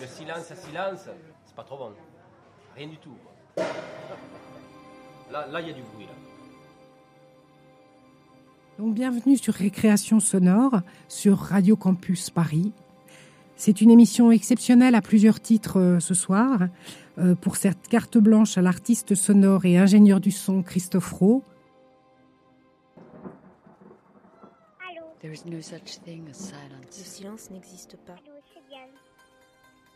Le silence à silence, c'est pas trop bon. Rien du tout. Là, là, il y a du bruit. Là. Donc, bienvenue sur Récréation sonore sur Radio Campus Paris. C'est une émission exceptionnelle à plusieurs titres euh, ce soir. Euh, pour cette carte blanche à l'artiste sonore et ingénieur du son Christophe Rowe. There is no such thing as silence. Le silence n'existe pas.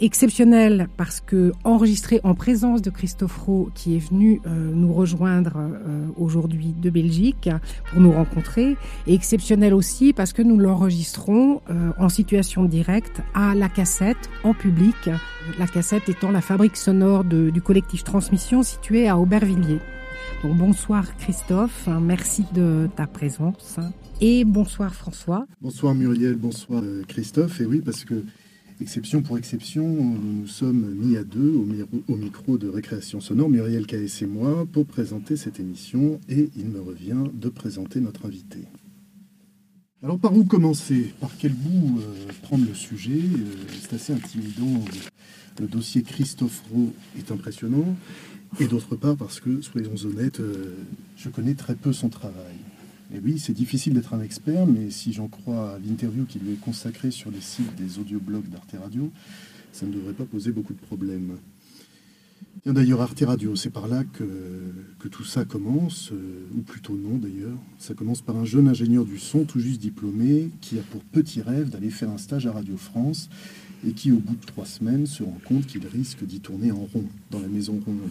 Exceptionnel parce que enregistré en présence de Christophe Rowe qui est venu euh, nous rejoindre euh, aujourd'hui de Belgique pour nous rencontrer. Et exceptionnel aussi parce que nous l'enregistrons euh, en situation directe à la cassette en public. La cassette étant la fabrique sonore du collectif Transmission situé à Aubervilliers. Donc bonsoir Christophe, merci de ta présence. Et bonsoir François. Bonsoir Muriel, bonsoir Christophe. Et oui parce que Exception pour exception, nous sommes mis à deux au, micro de récréation sonore, Muriel K.S. et moi, pour présenter cette émission et il me revient de présenter notre invité. Alors par où commencer? Par quel bout euh, prendre le sujet? Euh, C'est assez intimidant. Le dossier Christophe Rowe est impressionnant. Et d'autre part parce que, soyons honnêtes, euh, je connais très peu son travail. Oui, c'est difficile d'être un expert, mais si j'en crois à l'interview qui lui est consacrée sur les sites des audioblogs d'Arte Radio, ça ne devrait pas poser beaucoup de problèmes. D'ailleurs, Arte Radio, c'est par là que, que, tout ça commence, euh, ou plutôt non d'ailleurs. Ça commence par un jeune ingénieur du son tout juste diplômé qui a pour petit rêve d'aller faire un stage à Radio France et qui, au bout de trois semaines, se rend compte qu'il risque d'y tourner en rond dans la maison ronde.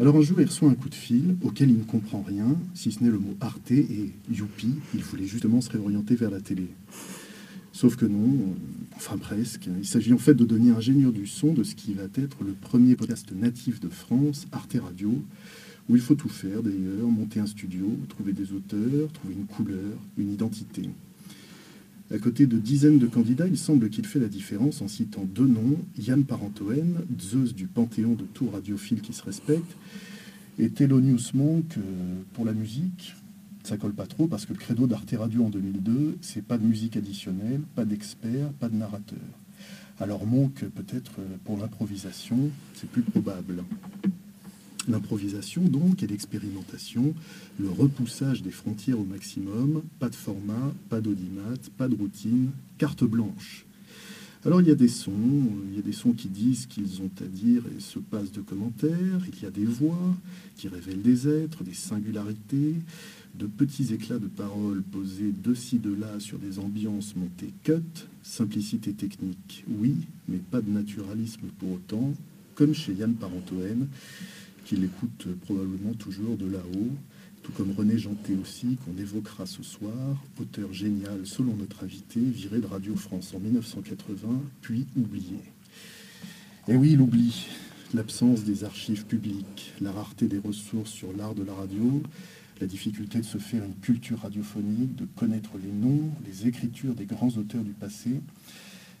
Alors un jour, il reçoit un coup de fil auquel il ne comprend rien, si ce n'est le mot Arte et youpi, il voulait justement se réorienter vers la télé. Sauf que non, enfin presque. Il s'agit en fait de devenir ingénieur du son de ce qui va être le premier podcast natif de France, Arte Radio, où il faut tout faire d'ailleurs, monter un studio, trouver des auteurs, trouver une couleur, une identité. À côté de dizaines de candidats, il semble qu'il fait la différence en citant deux noms, Yann Parentoen, Zeus du panthéon de tout radiophile qui se respecte, et Thelonious Monk euh, pour la musique. Ça colle pas trop parce que le credo d'Arte Radio en 2002, c'est pas de musique additionnelle, pas d'expert, pas de narrateur. Alors Monk, peut-être euh, pour l'improvisation, c'est plus probable. L'improvisation donc et l'expérimentation, le repoussage des frontières au maximum, pas de format, pas d'audimat, pas de routine, carte blanche. Alors il y a des sons, il y a des sons qui disent qu'ils ont à dire et se passent de commentaires, il y a des voix qui révèlent des êtres, des singularités, de petits éclats de paroles posés de ci, de là sur des ambiances montées cut, simplicité technique, oui, mais pas de naturalisme pour autant, comme chez Yann Parentoen, qu'il écoute probablement toujours de là-haut, tout comme René Janté aussi, qu'on évoquera ce soir, auteur génial selon notre invité, viré de Radio France en 1980, puis oublié. Et oui, l'oubli, l'absence des archives publiques, la rareté des ressources sur l'art de la radio, la difficulté de se faire une culture radiophonique, de connaître les noms, les écritures des grands auteurs du passé,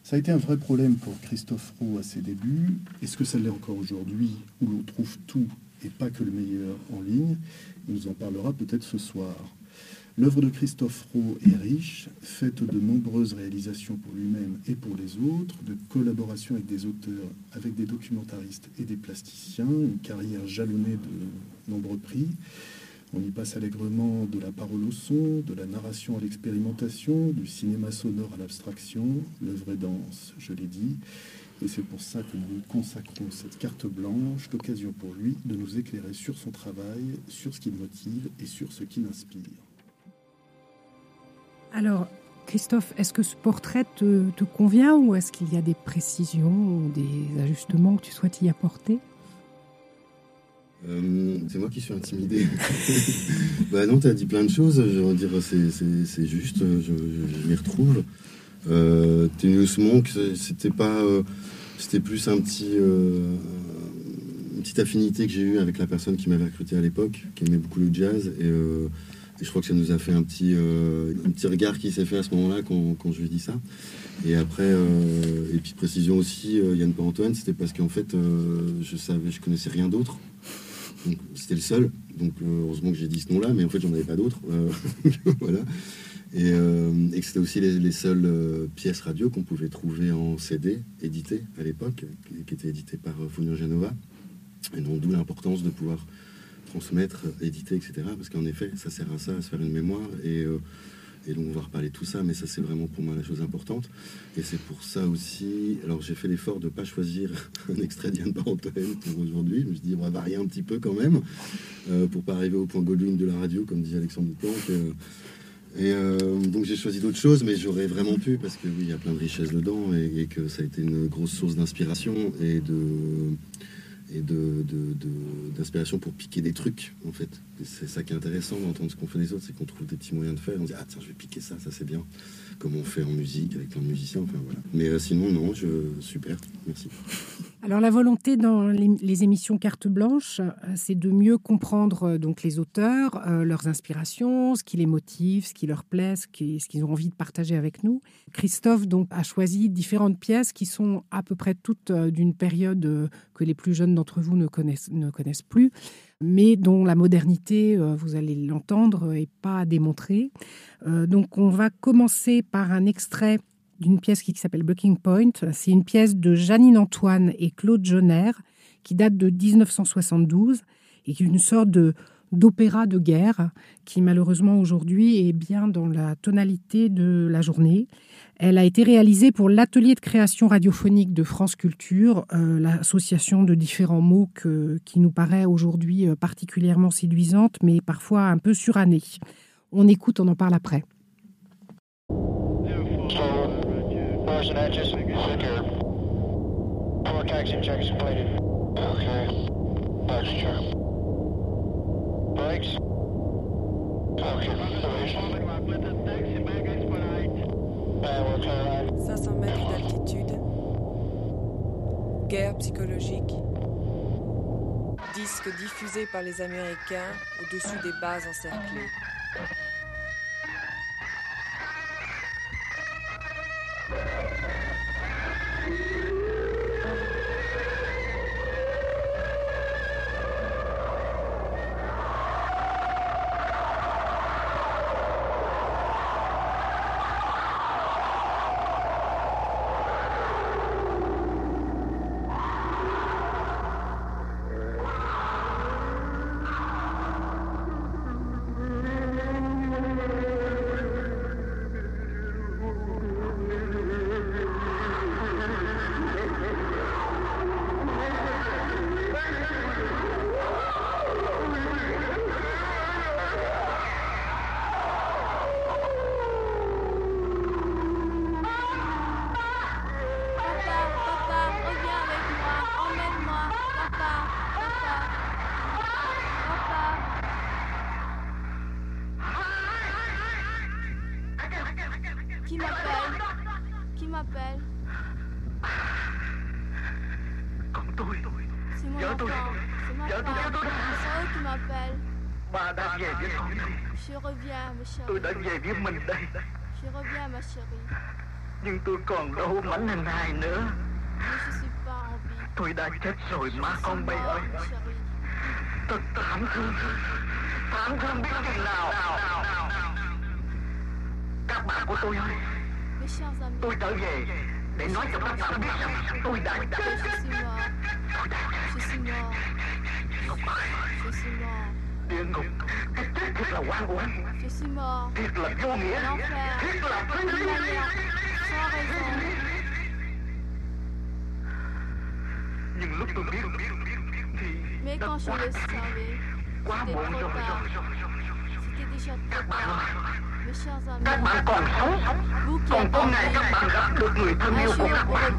ça a été un vrai problème pour Christophe Roux à ses débuts. Est-ce que ça l'est encore aujourd'hui, où l'on trouve tout et pas que le meilleur en ligne? Il nous en parlera peut-être ce soir. L'œuvre de Christophe Roux est riche, faite de nombreuses réalisations pour lui-même et pour les autres, de collaborations avec des auteurs, avec des documentaristes et des plasticiens, une carrière jalonnée de nombreux prix. On y passe allègrement de la parole au son, de la narration à l'expérimentation, du cinéma sonore à l'abstraction. L'œuvre est dense, je l'ai dit. Et c'est pour ça que nous consacrons cette carte blanche, l'occasion pour lui de nous éclairer sur son travail, sur ce qui le motive et sur ce qui l'inspire. Alors, Christophe, est-ce que ce portrait te, convient ou est-ce qu'il y a des précisions des ajustements que tu souhaites y apporter? Euh, c'est moi qui suis intimidé. bah non, tu as dit plein de choses. Je veux dire, c'est juste, je, je m'y retrouve. Euh, Tenius Monk, c'était pas, euh, c'était plus un petit, euh, une petite affinité que j'ai eue avec la personne qui m'avait recruté à l'époque, qui aimait beaucoup le jazz. Et, euh, je crois que ça nous a fait un petit, euh, un petit regard qui s'est fait à ce moment-là quand, je lui ai dit ça. Et après, euh, et puis précision aussi, euh, Yann Antoine, c'était parce qu'en fait, euh, je savais, je connaissais rien d'autre. C'était le seul. Donc euh, heureusement que j'ai dit ce nom-là, mais en fait j'en avais pas d'autres. Euh, voilà. Et, euh, et que c'était aussi les, les seules pièces radio qu'on pouvait trouver en CD, éditées à l'époque, qui, qui étaient éditées par euh, Fonio Genova. Et donc d'où l'importance de pouvoir transmettre, éditer, etc. Parce qu'en effet, ça sert à ça, à se faire une mémoire. Et, et donc on va reparler de tout ça, mais ça c'est vraiment pour moi la chose importante. Et c'est pour ça aussi, alors j'ai fait l'effort de ne pas choisir un extrait d'Yann Barantoine pour aujourd'hui. Je me suis dit, on va varier un petit peu quand même, euh, pour pas arriver au point Godwin de la radio, comme disait Alexandre Duplanque. Euh, et euh, donc j'ai choisi d'autres choses, mais j'aurais vraiment pu, parce que oui, il y a plein de richesses dedans, et, et que ça a été une grosse source d'inspiration et de et de, de- d'inspiration pour piquer des trucs, en fait. C'est ça qui est intéressant d'entendre ce qu'on fait les autres, c'est qu'on trouve des petits moyens de faire. On dit, ah tiens, je vais piquer ça, ça c'est bien. Comme on fait en musique, avec plein de musiciens, enfin voilà. Mais euh, sinon, non, je, super, merci. Alors la volonté dans les, émissions carte blanche, euh, c'est de mieux comprendre euh, donc les auteurs, euh, leurs inspirations, ce qui les motive, ce qui leur plaît, ce qui- ce qu'ils ont envie de partager avec nous. Christophe donc a choisi différentes pièces qui sont à peu près toutes d'une période que les plus jeunes d'entre vous ne connaissent, ne connaissent plus, mais dont la modernité, vous allez l'entendre, est pas. Euh, donc on va commencer par un extrait d'une pièce qui s'appelle Breaking Point. C'est une pièce de Janine Antoine et Claude Jonner qui date de 1972 et qui est une sorte d'opéra de guerre qui malheureusement aujourd'hui est bien dans la tonalité de la journée. Elle a été réalisée pour l'atelier de création radiophonique de France Culture, euh, l'association de différents mots que- qui nous paraît aujourd'hui euh, particulièrement séduisante mais parfois un peu surannée. On écoute, on en parle après. Person Edges, secure. Four taxi checks completed. Okay. Passenger. Brakes. Okay. Out. 500 mètres d'altitude. Guerre psychologique. Disque diffusé par les Américains au-dessus des bases encerclées. Viens, viens, viens qui m'appelle. Bà đang về với con. Je reviens, ma chérie. Tôi đã về với mình đây. Je reviens, ma chérie. Nhưng tôi còn đâu mạnh hình hài nữa. Tôi đã chết rồi má con bay ơi. Thật thảm thương. Thảm thương biết chừng nào. Các bạn của tôi ơi. Tôi trở về để nói cho các bạn biết rằng tôi đã chết. Tôi đã chết ngục địa ngục cái chết thiệt là quan của anh. Thiệt là vô nghĩa. Thiệt là phi lý nhưng lúc tôi biết thì đã quá quá muộn rồi các bạn các bạn còn sống. Còn có ngày các bạn gặp được người thân yêu của các bạn?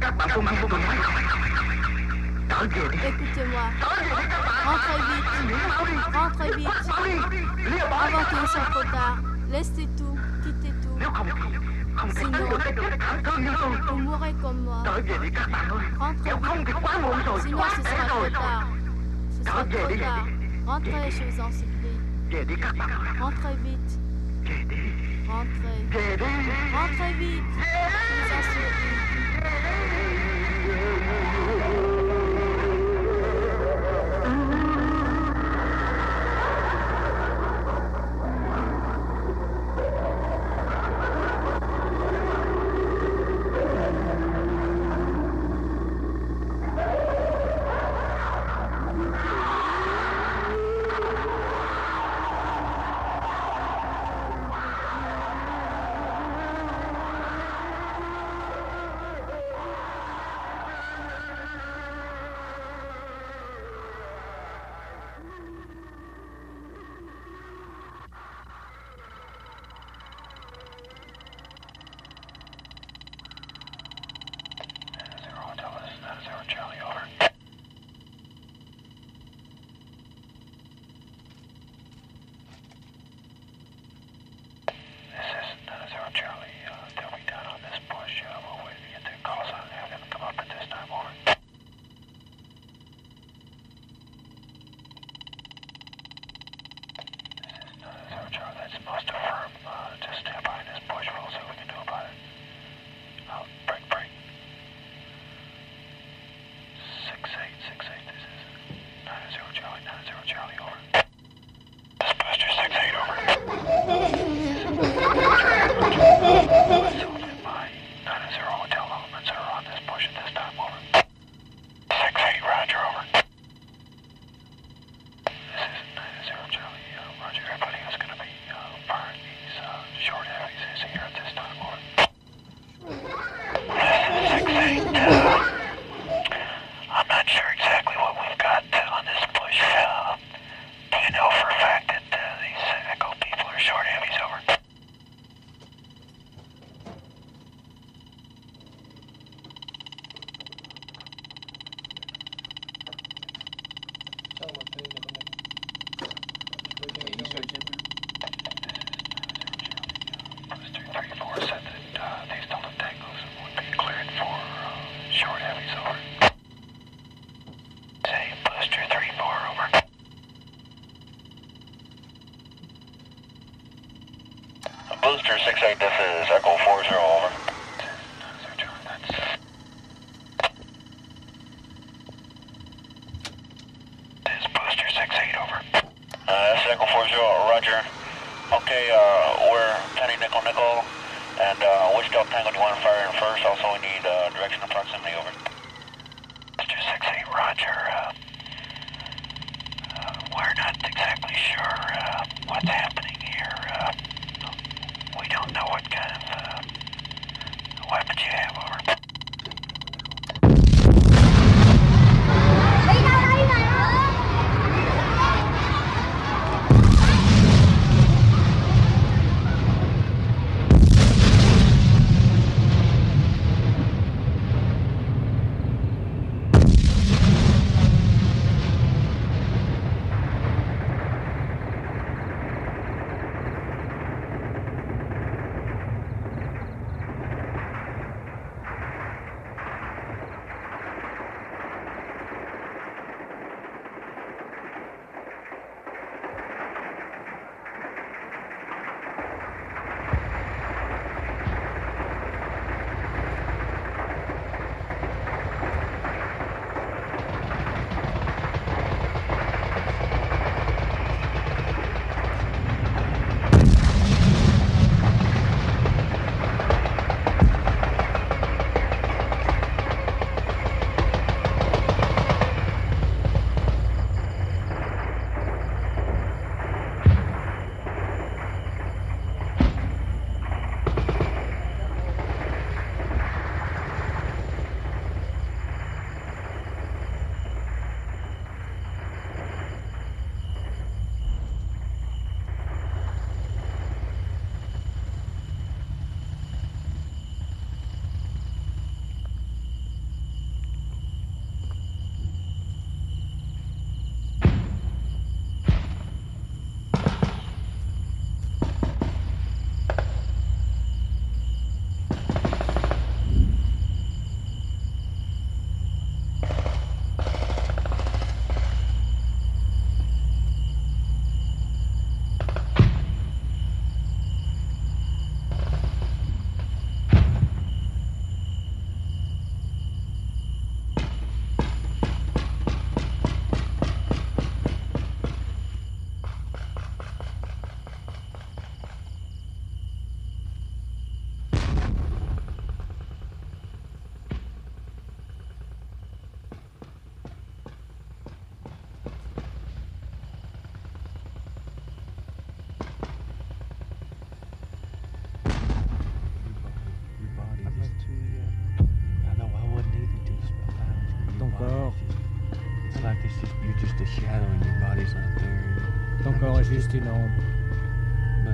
các bạn không mang tôi nói Écoutez-moi. Rentrez vite. Rentrez vite. Avant qu'il soit trop tard. Laissez tout. Quittez tout. Sinon, vous mourrez comme moi. Rentrez vite. Sinon, ce sera trop tard. Rentrez, je vous en supplie. Rentrez vite. Rentrez. Rentrez vite. Je vous en supplie.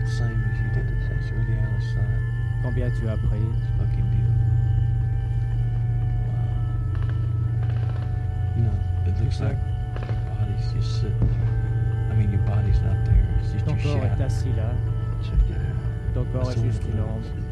Same as you did. Combien tu as pris It's fucking beautiful. Wow. You know, it looks like your body's just sitting there. I mean, your body's not there. It's just Ton your corps est shadow. assis là. Check it out. Ton corps est juste une ombre.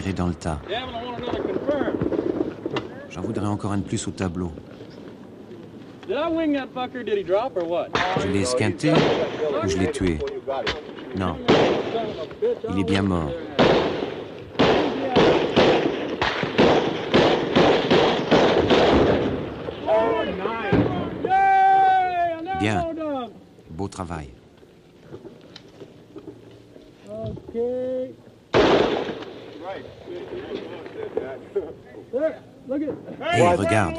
Dans le tas. J'en voudrais encore un de plus au tableau. Je l'ai esquinté ou je l'ai tué? Non. Il est bien mort. Bien. Beau travail. Okay. There, look at Hé, regarde.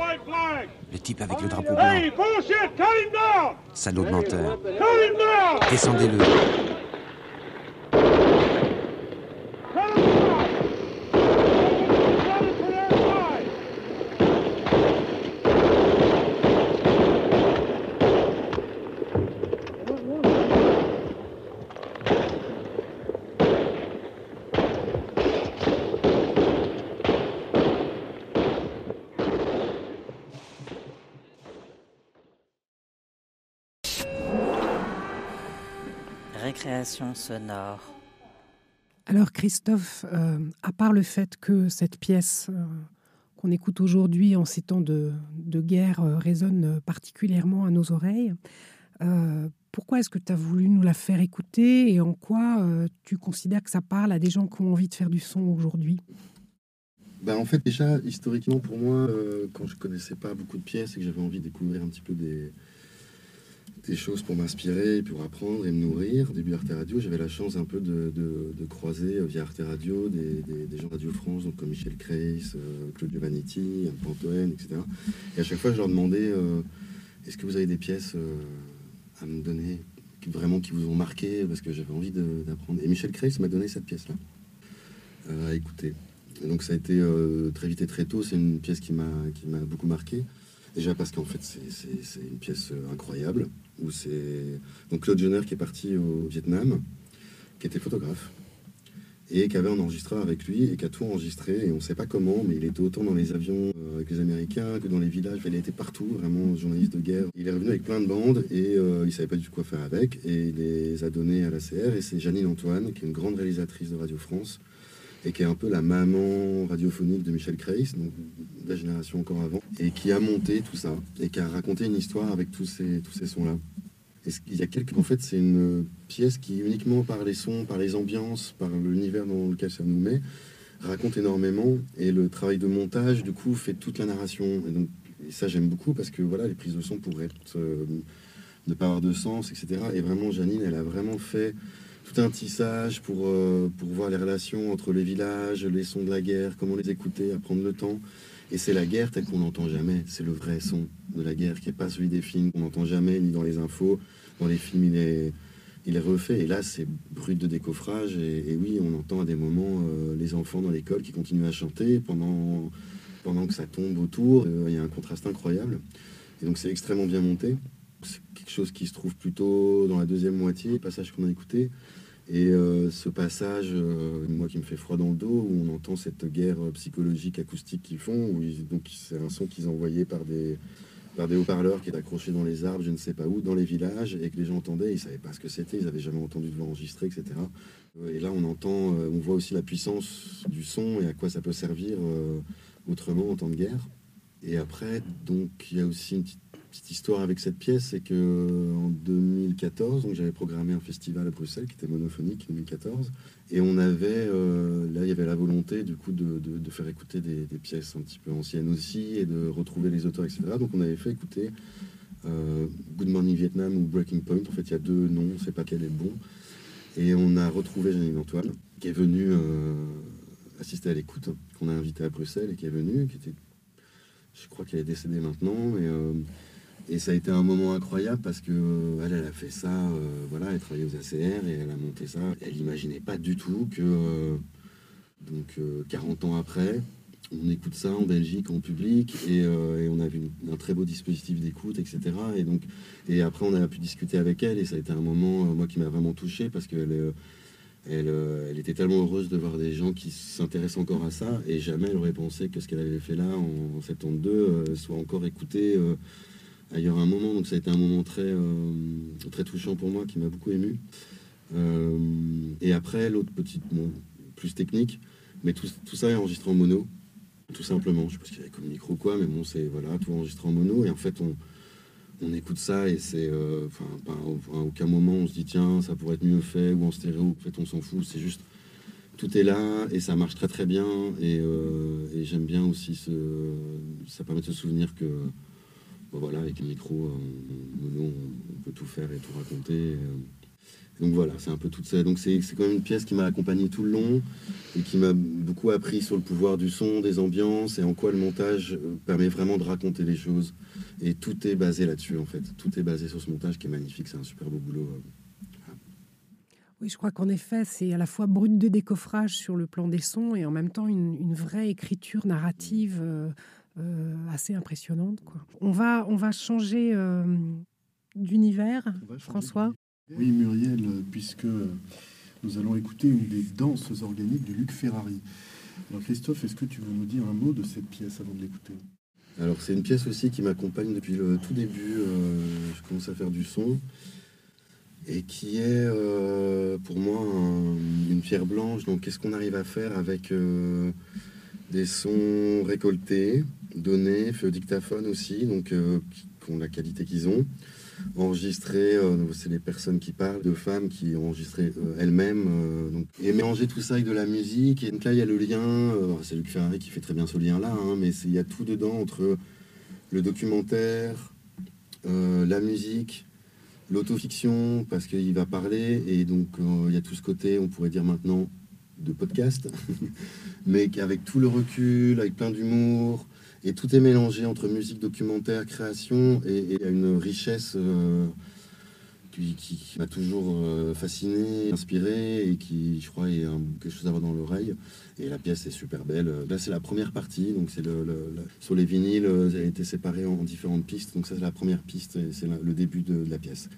Le type avec le drapeau blanc. Salaud de menteur. Descendez-le. Récréation sonore. Alors Christophe, euh, à part le fait que cette pièce euh, qu'on écoute aujourd'hui en ces temps de, de guerre euh, résonne particulièrement à nos oreilles, euh, pourquoi est-ce que tu as voulu nous la faire écouter et en quoi euh, tu considères que ça parle à des gens qui ont envie de faire du son aujourd'hui? Ben, en fait, déjà, historiquement, pour moi, euh, quand je connaissais pas beaucoup de pièces et que j'avais envie de découvrir un petit peu des, des choses pour m'inspirer, pour apprendre et me nourrir, début Arte Radio, j'avais la chance un peu de, de- croiser euh, via Arte Radio des, des- gens de Radio France, donc comme Michel Kreis, euh, Claude Giovannitti, Anne Pantoen, etc. Et à chaque fois, je leur demandais euh, est-ce que vous avez des pièces à me donner vraiment qui vous ont marqué parce que j'avais envie d'apprendre. Et Michel Kreis m'a donné cette pièce-là à écouter. Et donc ça a été très vite et très tôt. C'est une pièce qui m'a beaucoup marqué. Déjà parce qu'en fait c'est- une pièce incroyable. Où c'est donc Claude Jenner qui est parti au Vietnam, qui était photographe et qui avait un enregistreur avec lui et qui a tout enregistré. Et on ne sait pas comment, mais il était autant dans les avions euh, avec les Américains que dans les villages. Il était partout, vraiment journaliste de guerre. Il est revenu avec plein de bandes et euh, il savait pas du tout quoi faire avec. Et il les a donnés à la CR. Et c'est Janine Antoine, qui est une grande réalisatrice de Radio France et qui est un peu la maman radiophonique de Michel Kreis, donc de la génération encore avant, et qui a monté tout ça et qui a raconté une histoire avec tous ces, tous ces sons-là. Il y a quelques... En fait, c'est une pièce qui, uniquement par les sons, par les ambiances, par l'univers dans lequel ça nous met, raconte énormément. Et le travail de montage, du coup, fait toute la narration. Et, donc, ça, j'aime beaucoup parce que voilà, les prises de son pourraient euh, ne pas avoir de sens, etc. Et vraiment, Janine, elle a vraiment fait tout un tissage pour, euh, pour voir les relations entre les villages, les sons de la guerre, comment les écouter, à prendre le temps. Et c'est la guerre telle qu'on n'entend jamais. C'est le vrai son de la guerre qui n'est pas celui des films qu'on n'entend jamais, ni dans les infos. Dans les films, il est, il est refait. Et là, c'est brut de décoffrage. Et, oui, on entend à des moments euh, les enfants dans l'école qui continuent à chanter pendant, pendant que ça tombe autour. Euh, il y a un contraste incroyable. Et donc, c'est extrêmement bien monté. C'est quelque chose qui se trouve plutôt dans la deuxième moitié, passage qu'on a écouté. Et euh, ce passage, euh, moi qui me fait froid dans le dos, où on entend cette guerre psychologique acoustique qu'ils font, où donc c'est un son qu'ils envoyaient par des, par des haut-parleurs qui étaient accrochés dans les arbres, je ne sais pas où, dans les villages, et que les gens entendaient, ils ne savaient pas ce que c'était, ils n'avaient jamais entendu de voix enregistrée, etc. Et là, on entend, euh, on voit aussi la puissance du son et à quoi ça peut servir autrement en temps de guerre. Et après, donc, il y a aussi une petite petite histoire avec cette pièce, c'est que en 2014, donc j'avais programmé un festival à Bruxelles qui était monophonique 2014, et on avait euh, là il y avait la volonté du coup de, faire écouter des, pièces un petit peu anciennes aussi et de retrouver les auteurs, etc. Donc on avait fait écouter euh, Good Morning Vietnam ou Breaking Point. En fait, il y a deux noms, on sait pas quel est bon. Et on a retrouvé Janine Antoine qui est venue euh, assister à l'écoute, qu'on a invité à Bruxelles et qui est venue, qui était je crois qu'elle est décédée maintenant, et ça a été un moment incroyable parce que elle, a fait ça, euh, voilà, elle travaillait aux ACR et elle a monté ça. Elle n'imaginait pas du tout que, euh, donc 40 euh, ans après, on écoute ça en Belgique en public et, on a vu un très beau dispositif d'écoute, etc. Et donc, et après on a pu discuter avec elle et ça a été un moment moi qui m'a vraiment touché parce qu'elle elle, elle, était tellement heureuse de voir des gens qui s'intéressent encore à ça et jamais elle aurait pensé que ce qu'elle avait fait là en, en 72 soit encore écouté ailleurs un moment. Donc ça a été un moment très, euh, très touchant pour moi, qui m'a beaucoup ému. Euh, et après, l'autre petite, plus technique, mais tout, tout, ça est enregistré en mono, tout simplement. Je sais pas qu'il y avait comme micro quoi, mais bon, c'est voilà, tout enregistré en mono. Et en fait, on, on écoute ça et c'est, euh, enfin, à aucun moment on se dit tiens, ça pourrait être mieux fait ou en stéréo. En fait, on s'en fout. C'est juste tout est là et ça marche très très bien. Et, et j'aime bien aussi ce, ça permet de se souvenir que voilà, avec le micro, euh, on, peut tout faire et tout raconter. Euh. Donc voilà, c'est un peu tout ça. Donc c'est quand même une pièce qui m'a accompagné tout le long et qui m'a beaucoup appris sur le pouvoir du son, des ambiances et en quoi le montage euh, permet vraiment de raconter les choses. Et tout est basé là-dessus en fait. Tout est basé sur ce montage qui est magnifique. C'est un super beau boulot. Oui, je crois qu'en effet, c'est à la fois brut de décoffrage sur le plan des sons et en même temps une, vraie écriture narrative. Assez impressionnante. Quoi. On, va, on va changer euh, d'univers, François? Oui, Muriel, puisque nous allons écouter une des danses organiques de Luc Ferrari. Alors Christophe, est-ce que tu veux nous dire un mot de cette pièce avant de l'écouter? Alors c'est une pièce aussi qui m'accompagne depuis le tout début. Euh, je commence à faire du son et qui est pour moi une pierre blanche. Donc qu'est-ce qu'on arrive à faire avec des sons récoltés, donnés, faits au dictaphone aussi, donc euh, qui ont la qualité qu'ils ont. Enregistrés, euh, c'est les personnes qui parlent, de femmes qui ont enregistré euh, elles-mêmes. et mélanger tout ça avec de la musique. Et donc là, il y a le lien, c'est Luc Ferrari qui fait très bien ce lien-là, hein, mais il y a tout dedans entre le documentaire, la musique, l'autofiction, parce qu'il va parler, et donc il y a tout ce côté, on pourrait dire maintenant, de podcast, mais avec tout le recul, avec plein d'humour, et tout est mélangé entre musique, documentaire, création, et, une richesse euh, qui, m'a toujours euh, fasciné, inspiré, et qui, je crois, est quelque chose à avoir dans l'oreille. Et la pièce est super belle. Là, c'est la première partie, donc c'est le, sur les vinyles, ça a été séparé en, différentes pistes, donc ça c'est la première piste, et c'est le début de, de la pièce.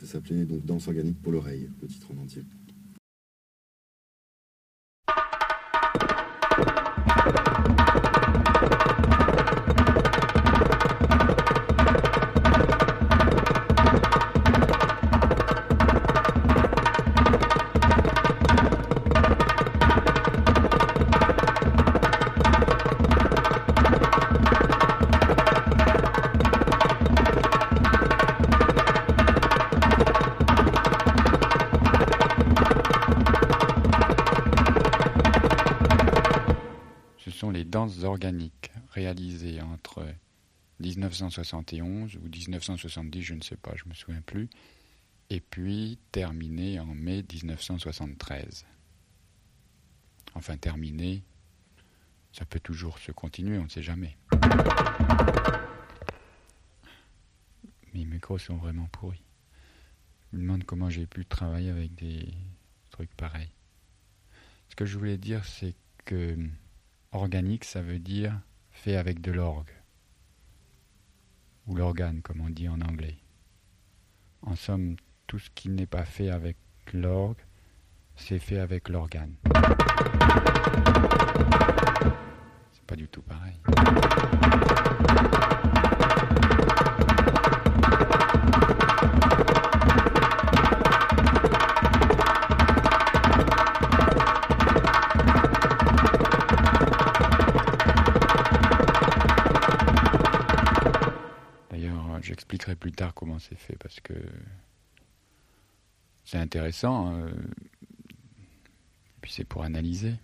Ça s'appelait donc Danse organique pour l'oreille, le titre en entier. 1971 ou 1970, je ne sais pas, je me souviens plus, et puis terminées en mai 1973. Enfin, terminées, ça peut toujours se continuer, on ne sait jamais. Mes micros sont vraiment pourris. Je me demande comment j'ai pu travailler avec des trucs pareils. Ce que je voulais dire, c'est que organique, ça veut dire fait avec de l'orgue. Ou l'organe, comme on dit en anglais. En somme, tout ce qui n'est pas fait avec l'orgue, c'est fait avec l'organe. C'est pas du tout pareil. C'est fait parce que c'est intéressant. Euh, et puis c'est pour analyser.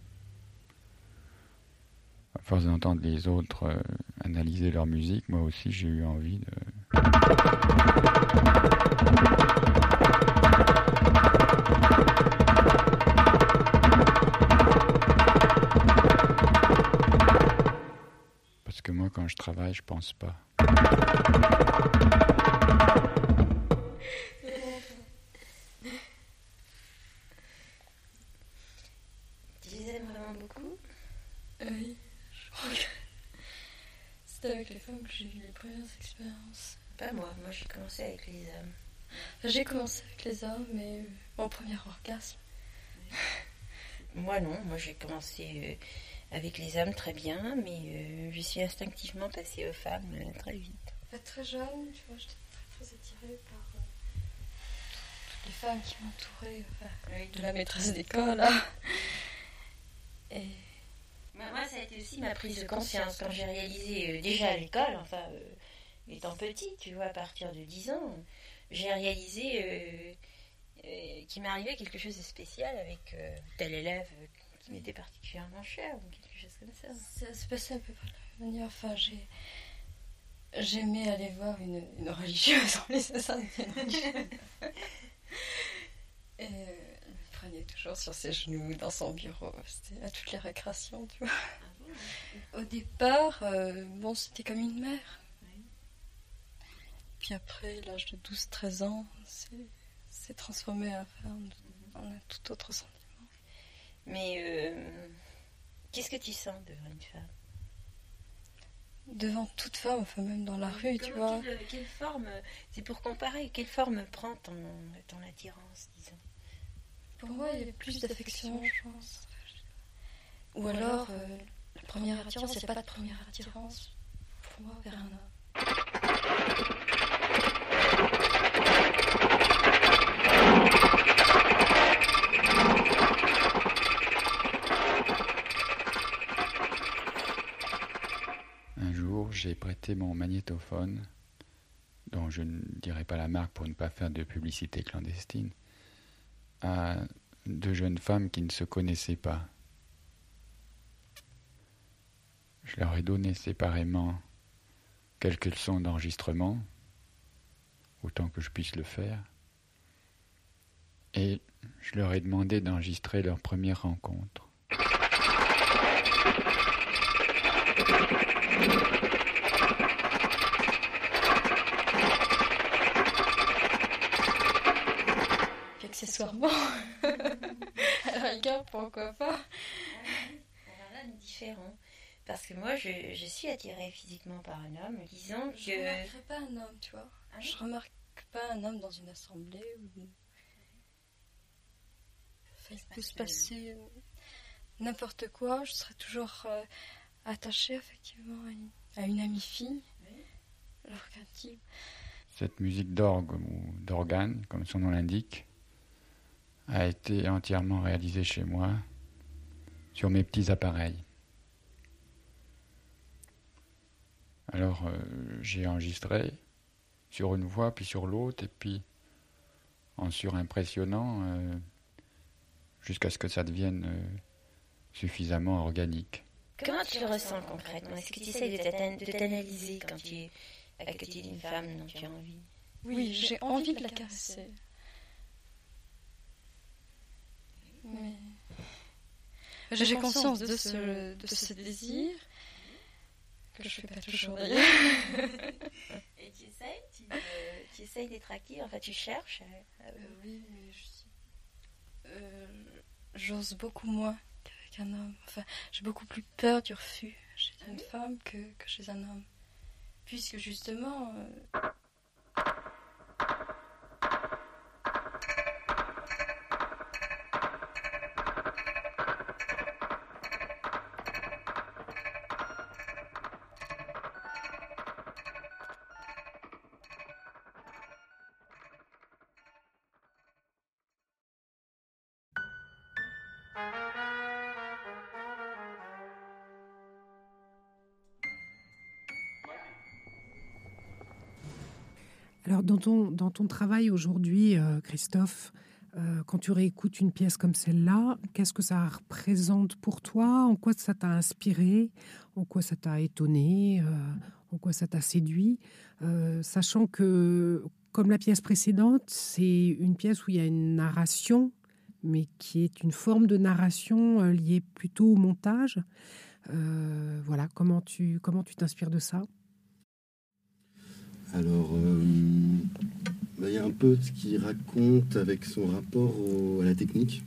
À force d'entendre les autres euh, analyser leur musique, moi aussi j'ai eu envie de. Parce que moi quand je travaille, je pense pas. Tu les aimes vraiment beaucoup Oui, je crois que c'était avec les femmes que Pas moi, moi j'ai commencé avec les hommes. J'ai commencé avec les hommes, mais mon premier orgasme. Moi non, moi j'ai commencé euh, avec les hommes très bien, mais euh, je suis instinctivement passée aux femmes euh, très vite. très jeune, tu vois, j'étais très très attirée par toutes les femmes qui m'entouraient, enfin, de la maîtresse d'école. Hein. Et moi, ça a été aussi ma prise de conscience quand j'ai réalisé déjà à l'école, enfin, étant petit, tu vois, à partir de 10 ans, j'ai réalisé qu'il m'arrivait quelque chose de spécial avec tel élève qui m'était particulièrement cher ou quelque chose comme ça. Ça se passait un peu près de la même manière. Enfin, j'ai. J'aimais aller voir une, une religieuse, une religieuse. Et euh, elle me prenait toujours sur ses genoux dans son bureau. C'était à toutes les récréations, tu vois. Au départ, euh, bon, c'était comme une mère. Puis après, l'âge de 12-13 ans, c'est transformé à faire en un tout autre sentiment. Mais euh, qu'est-ce que tu sens devant une femme? Devant toute femme, enfin même dans la rue, tu vois. Quelle, quelle forme, c'est pour comparer, quelle forme prend ton, ton attirance, disons? Pour moi, il y a plus d'affection, je pense. Ou alors, euh, la première attirance, il n'y a pas de première attirance pour moi vers un homme. Un jour, j'ai prêté mon magnétophone, dont je ne dirai pas la marque pour ne pas faire de publicité clandestine, à deux jeunes femmes qui ne se connaissaient pas. Je leur ai donné séparément quelques leçons d'enregistrement, autant que je puisse le faire, et je leur ai demandé d'enregistrer leur première rencontre. Puis accessoirement, à rigueur, pourquoi pas? Alors là, différent. Parce que moi, je, je suis attirée physiquement par un homme, disons que... Je remarquerais pas un homme, tu vois. je remarque pas un homme dans une assemblée où... Enfin, il peut se passer euh, n'importe quoi. Je serais toujours euh, attachée, effectivement, à une, à une amie fille. Alors qu'un type... Cette musique d'orgue ou d'organe, comme son nom l'indique, a été entièrement réalisée chez moi sur mes petits appareils. Alors euh, j'ai enregistré sur une voix, puis sur l'autre, et puis en surimpressionnant euh, jusqu'à ce que ça devienne euh, suffisamment organique. Comment tu le ressens concrètement? Est-ce que tu essayes de t'analyser quand tu es à côté d'une femme dont tu as envie? Oui, j'ai envie de la caresser. Mais... J'ai conscience de ce, de ce désir que je fais pas toujours d'ailleurs. Et tu essayes tu, euh, tu essayes d'être active, enfin tu cherches euh, Oui, mais je euh, j'ose beaucoup moins qu'avec un homme. Enfin, j'ai beaucoup plus peur du refus chez une femme que, que chez un homme. Puisque justement... Alors, dans ton, dans ton travail aujourd'hui, euh, Christophe, euh, quand tu réécoutes une pièce comme celle-là, qu'est-ce que ça représente pour toi? En quoi ça t'a inspiré? En quoi ça t'a étonné? Euh, En quoi ça t'a séduit? Sachant que, comme la pièce précédente, c'est une pièce où il y a une narration, mais qui est une forme de narration liée plutôt au montage. voilà, comment tu comment tu t'inspires de ça? Alors, euh, bah, il y a un peu ce qu'il raconte avec son rapport à la technique.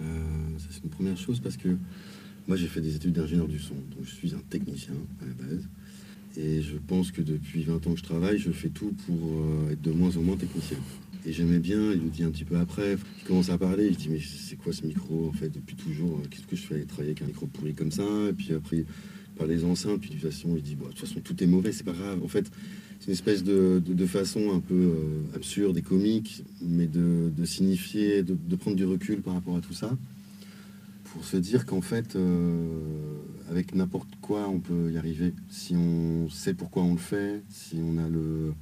Euh, c'est une première chose parce que moi, j'ai fait des études d'ingénieur du son, donc je suis un technicien à la base. Et je pense que depuis 20 ans que je travaille, je fais tout pour euh, être de moins en moins technicien. Et j'aimais bien, il me dit un petit peu après, il commence à parler, il dit mais c'est quoi ce micro en fait depuis toujours Qu'est-ce que je fais travailler avec un micro pourri comme ça? Et puis après, par les enceintes, puis de toute façon, il dit de toute façon tout est mauvais, c'est pas grave. En fait, c'est une espèce de, façon un peu euh, absurde et comique, mais de, signifier, de, prendre du recul par rapport à tout ça, pour se dire qu'en fait, euh, avec n'importe quoi, on peut y arriver. Si on sait pourquoi on le fait, si on a le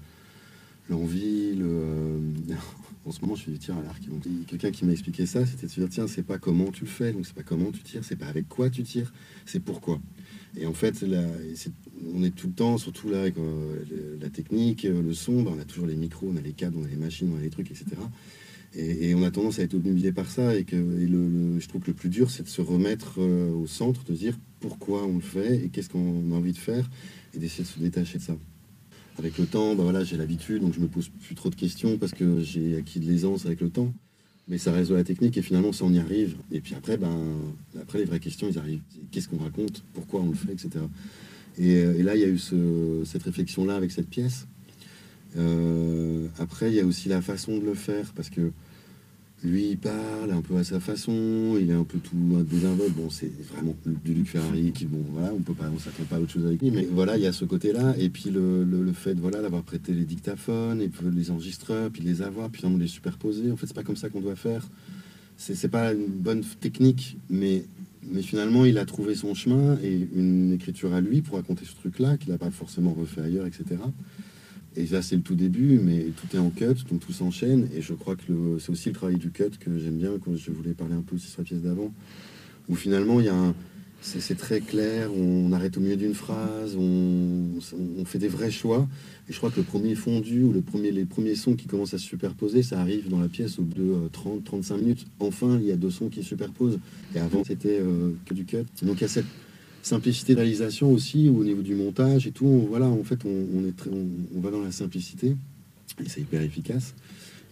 l'envie, le... Euh, en ce moment, je du tir à l'arc. Quelqu'un qui m'a expliqué ça, c'était de se dire, tiens, c'est pas comment tu le fais, donc c'est pas comment tu tires, c'est pas avec quoi tu tires, c'est pourquoi. Et en fait, on est tout le temps, surtout là, avec euh, la technique, euh, le son, ben, on a toujours les micros, on a les câbles, on a les machines, on a les trucs, etc. Et, on a tendance à être obnubilé par ça. Et, je trouve que le plus dur, c'est de se remettre euh, au centre, de dire pourquoi on le fait et qu'est-ce qu'on a envie de faire, et d'essayer de se détacher de ça. Avec le temps, ben voilà, j'ai l'habitude, donc je me pose plus trop de questions parce que j'ai acquis de l'aisance avec le temps. Mais ça reste de la technique et finalement, ça on y arrive. Et puis après, ben, après les vraies questions, ils arrivent. Qu'est-ce qu'on raconte Pourquoi on le fait Etc. Euh, et, là, il y a eu cette réflexion-là avec cette pièce. Euh, après, il y a aussi la façon de le faire, parce que lui, il parle un peu à sa façon, il est un peu tout désinvolte. Bon, c'est vraiment du Luc Ferrari qui, bon, voilà, on peut pas, on s'attend pas à autre chose avec lui. Mais voilà, il y a ce côté-là. Et puis le, fait, voilà, d'avoir prêté les dictaphones, et puis les enregistreurs, puis les avoir, puis on les superposer. En fait, c'est pas comme ça qu'on doit faire. C'est pas une bonne technique, mais mais finalement, il a trouvé son chemin et une écriture à lui pour raconter ce truc-là, qu'il n'a pas forcément refait ailleurs, etc. Et là, c'est le tout début, mais tout est en cut, donc tout s'enchaîne. Et je crois que c'est aussi le travail du cut que j'aime bien, quand je voulais parler un peu aussi sur la pièce d'avant, où finalement, il y a un, c'est très clair, on arrête au milieu d'une phrase, on, fait des vrais choix. Et je crois que le premier fondu ou le premier, les premiers sons qui commencent à se superposer, ça arrive dans la pièce au bout de 30-35 minutes. Enfin, il y a deux sons qui se superposent. Et avant, c'était euh, que du cut. Donc il y a cette simplicité de réalisation aussi au niveau du montage et tout. voilà, en fait, on, va dans la simplicité et c'est hyper efficace.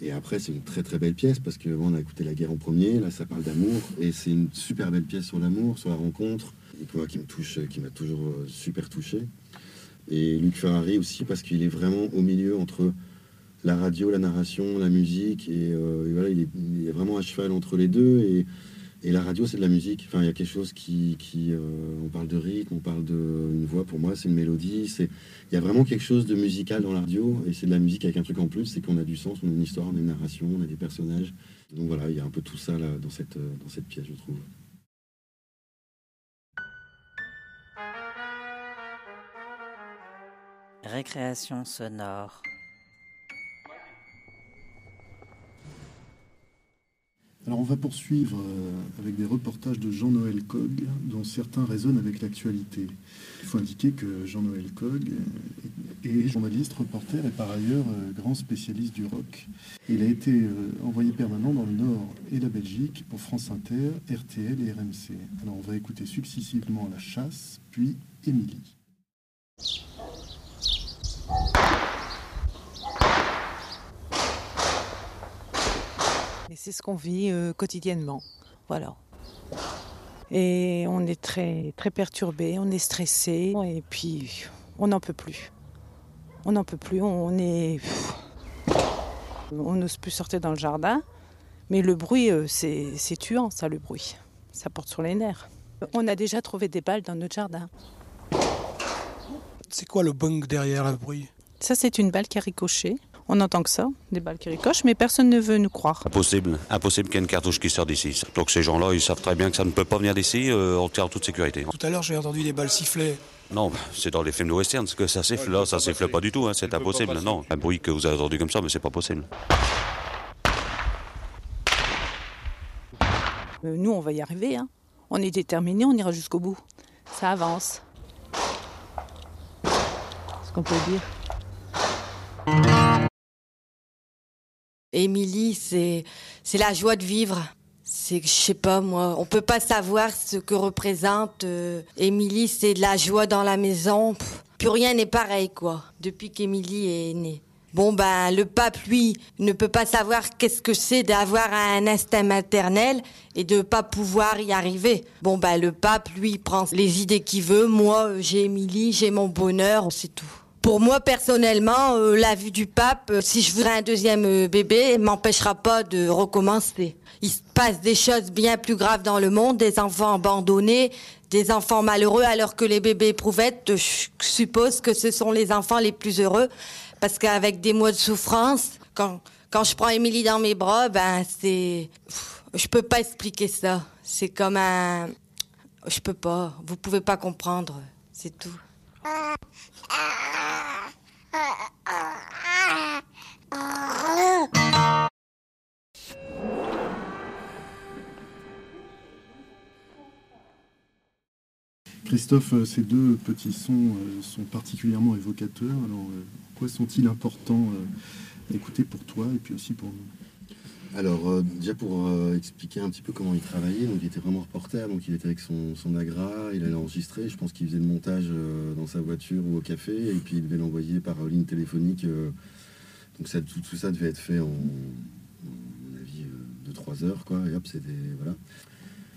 Et après, c'est une très très belle pièce parce que on a écouté La guerre en premier, là ça parle d'amour, et c'est une super belle pièce sur l'amour, sur la rencontre, et moi qui me touche, qui m'a toujours euh, super touché. Et Luc Ferrari aussi parce qu'il est vraiment au milieu entre la radio, la narration, la musique, et, euh, voilà, il est, il vraiment à cheval entre les deux. Et la radio, c'est de la musique. Enfin, il y a quelque chose qui, qui euh, on parle de rythme, on parle d'une voix. Pour moi, c'est une mélodie. Il y a vraiment quelque chose de musical dans la radio, et c'est de la musique avec un truc en plus, c'est qu'on a du sens, on a une histoire, on a une narration, on a des personnages. Donc voilà, il y a un peu tout ça là dans cette dans cette pièce, je trouve. Récréation sonore. Alors on va poursuivre euh, avec des reportages de Jean-Noël Cog, dont certains résonnent avec l'actualité. Il faut indiquer que Jean-Noël Cog est journaliste, reporter et par ailleurs euh, grand spécialiste du rock. Il a été euh, envoyé permanent dans le Nord et la Belgique pour France Inter, RTL et RMC. Alors on va écouter successivement La Chasse, puis Émilie. Et c'est ce qu'on vit euh, quotidiennement. Voilà. Et on est très, très perturbé, on est stressé, et puis on n'en peut plus. On n'en peut plus, on est. On n'ose plus sortir dans le jardin, mais le bruit, euh, c'est c'est tuant, ça, le bruit. Ça porte sur les nerfs. On a déjà trouvé des balles dans notre jardin. C'est quoi le bang derrière le bruit? Ça, c'est une balle qui a ricoché. On entend que ça, des balles qui ricochent, mais personne ne veut nous croire. Impossible, impossible qu'il y ait une cartouche qui sorte d'ici. Donc ces gens-là, ils savent très bien que ça ne peut pas venir d'ici euh, en en toute sécurité. Tout à l'heure, j'ai entendu des balles siffler. Non, c'est dans les films de western que ça siffle. Là, ça siffle pas du tout, hein, c'est impossible. Non, un bruit que vous avez entendu comme ça, mais c'est pas possible. Euh, nous, on va y arriver. hein. On est déterminés, on ira jusqu'au bout. Ça avance. Ce qu'on peut dire. Émilie, c'est la joie de vivre. C'est je sais pas moi, on peut pas savoir ce que représente euh, Émilie, c'est de la joie dans la maison. Plus rien n'est pareil quoi, depuis qu'Émilie est née. Bon ben le pape lui ne peut pas savoir qu'est-ce que c'est d'avoir un instinct maternel et de pas pouvoir y arriver. Bon ben le pape lui prend les idées qu'il veut, moi j'ai Émilie, j'ai mon bonheur, c'est tout. Pour moi, personnellement, euh, la vue du pape, euh, si je voudrais un deuxième euh, bébé, m'empêchera pas de recommencer. Il se passe des choses bien plus graves dans le monde, des enfants abandonnés, des enfants malheureux, alors que les bébés éprouvettes, je suppose que ce sont les enfants les plus heureux, parce qu'avec des mois de souffrance, quand, quand je prends Émilie dans mes bras, ben c'est... Je peux pas expliquer ça. C'est comme un... Je peux pas. Vous pouvez pas comprendre. C'est tout. Christophe, euh, ces deux petits sons euh, sont particulièrement évocateurs. Alors, euh, pourquoi sont-ils importants à écouter pour toi et puis aussi pour nous? Alors, euh, déjà pour euh, expliquer un petit peu comment il travaillait, donc il était vraiment reporter, donc il était avec son, son agra, il allait enregistrer, je pense qu'il faisait le montage euh, dans sa voiture ou au café, et puis il devait l'envoyer par ligne téléphonique. donc tout, ça devait être fait en, mon avis, 2-3 heures, quoi, et hop, c'était. Voilà.